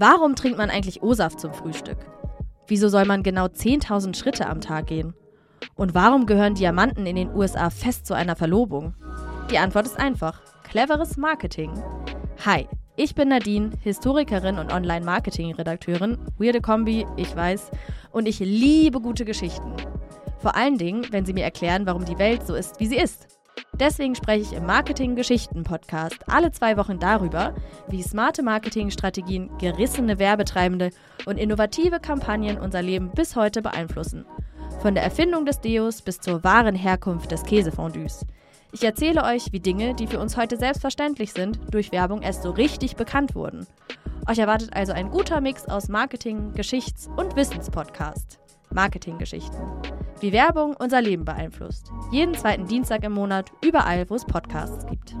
Warum trinkt man eigentlich O-Saft zum Frühstück? Wieso soll man genau 10.000 Schritte am Tag gehen? Und warum gehören Diamanten in den USA fest zu einer Verlobung? Die Antwort ist einfach. Cleveres Marketing. Hi, ich bin Nadine, Historikerin und Online-Marketing-Redakteurin. Weirde Kombi, ich weiß. Und ich liebe gute Geschichten. Vor allen Dingen, wenn sie mir erklären, warum die Welt so ist, wie sie ist. Deswegen spreche ich im Marketing-Geschichten-Podcast alle zwei Wochen darüber, wie smarte Marketingstrategien, gerissene Werbetreibende und innovative Kampagnen unser Leben bis heute beeinflussen. Von der Erfindung des Deos bis zur wahren Herkunft des Käsefondues. Ich erzähle euch, wie Dinge, die für uns heute selbstverständlich sind, durch Werbung erst so richtig bekannt wurden. Euch erwartet also ein guter Mix aus Marketing, Geschichts- und Wissenspodcast. Marketinggeschichten. Wie Werbung unser Leben beeinflusst. Jeden zweiten Dienstag im Monat, überall, wo es Podcasts gibt.